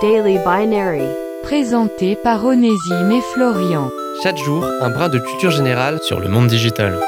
Daily Binary. Présenté par Onésime et Florian. Chaque jour, un brin de culture générale sur le monde digital.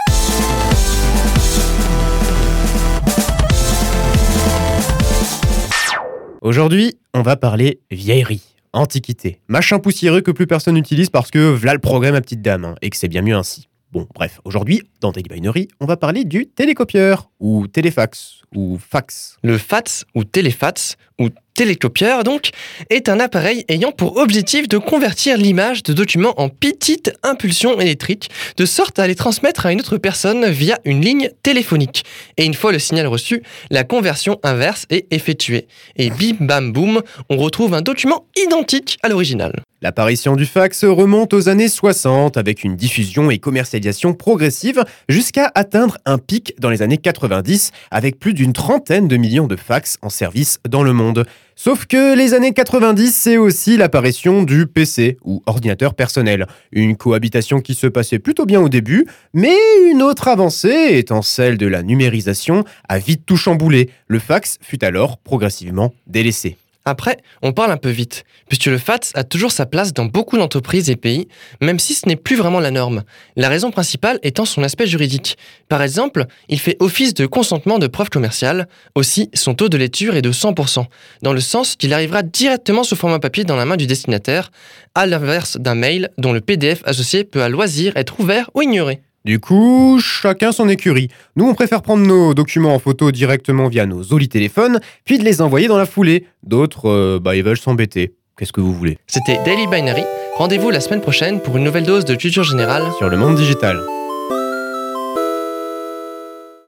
Aujourd'hui, on va parler vieillerie, antiquité, machin poussiéreux que plus personne n'utilise parce que v'là le progrès ma petite dame, hein, et que c'est bien mieux ainsi. Bon, bref, aujourd'hui, dans Daily Binary, on va parler du télécopieur, ou téléfax, ou fax. Le FATS ou téléfax ou télécopieur donc est un appareil ayant pour objectif de convertir l'image de documents en petites impulsions électriques de sorte à les transmettre à une autre personne via une ligne téléphonique. Et une fois le signal reçu, la conversion inverse est effectuée. Et bim bam boum, on retrouve un document identique à l'original. L'apparition du fax remonte aux années 60 avec une diffusion et commercialisation progressive jusqu'à atteindre un pic dans les années 90 avec plus d'une trentaine de millions de fax en service dans le monde. Sauf que les années 90, c'est aussi l'apparition du PC ou ordinateur personnel. Une cohabitation qui se passait plutôt bien au début, mais une autre avancée, étant celle de la numérisation, a vite tout chamboulé. Le fax fut alors progressivement délaissé. Après, on parle un peu vite, puisque le FATS a toujours sa place dans beaucoup d'entreprises et pays, même si ce n'est plus vraiment la norme. La raison principale étant son aspect juridique. Par exemple, il fait office de consentement de preuve commerciale. Aussi, son taux de lecture est de 100%, dans le sens qu'il arrivera directement sous format papier dans la main du destinataire, à l'inverse d'un mail dont le PDF associé peut à loisir être ouvert ou ignoré. Du coup, chacun son écurie. Nous, on préfère prendre nos documents en photo directement via nos jolis téléphones, puis de les envoyer dans la foulée. D'autres, euh, bah, ils veulent s'embêter. Qu'est-ce que vous voulez? C'était Daily Binary. Rendez-vous la semaine prochaine pour une nouvelle dose de culture générale Sur le monde digital.